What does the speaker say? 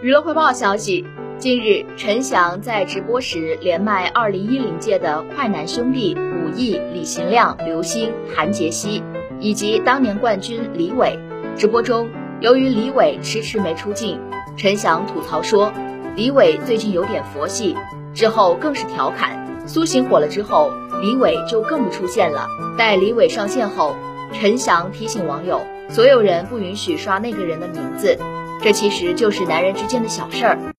娱乐快报消息，近日陈翔在直播时连麦2010届的快男兄弟武艺、李行亮、刘星、韩杰希以及当年冠军李伟。直播中，由于李伟迟迟没出镜，陈翔吐槽说李伟最近有点佛系。之后更是调侃苏醒火了之后，李伟就更不出现了。待李伟上线后，陈翔提醒网友，所有人不允许刷那个人的名字。这其实就是男人之间的小事儿。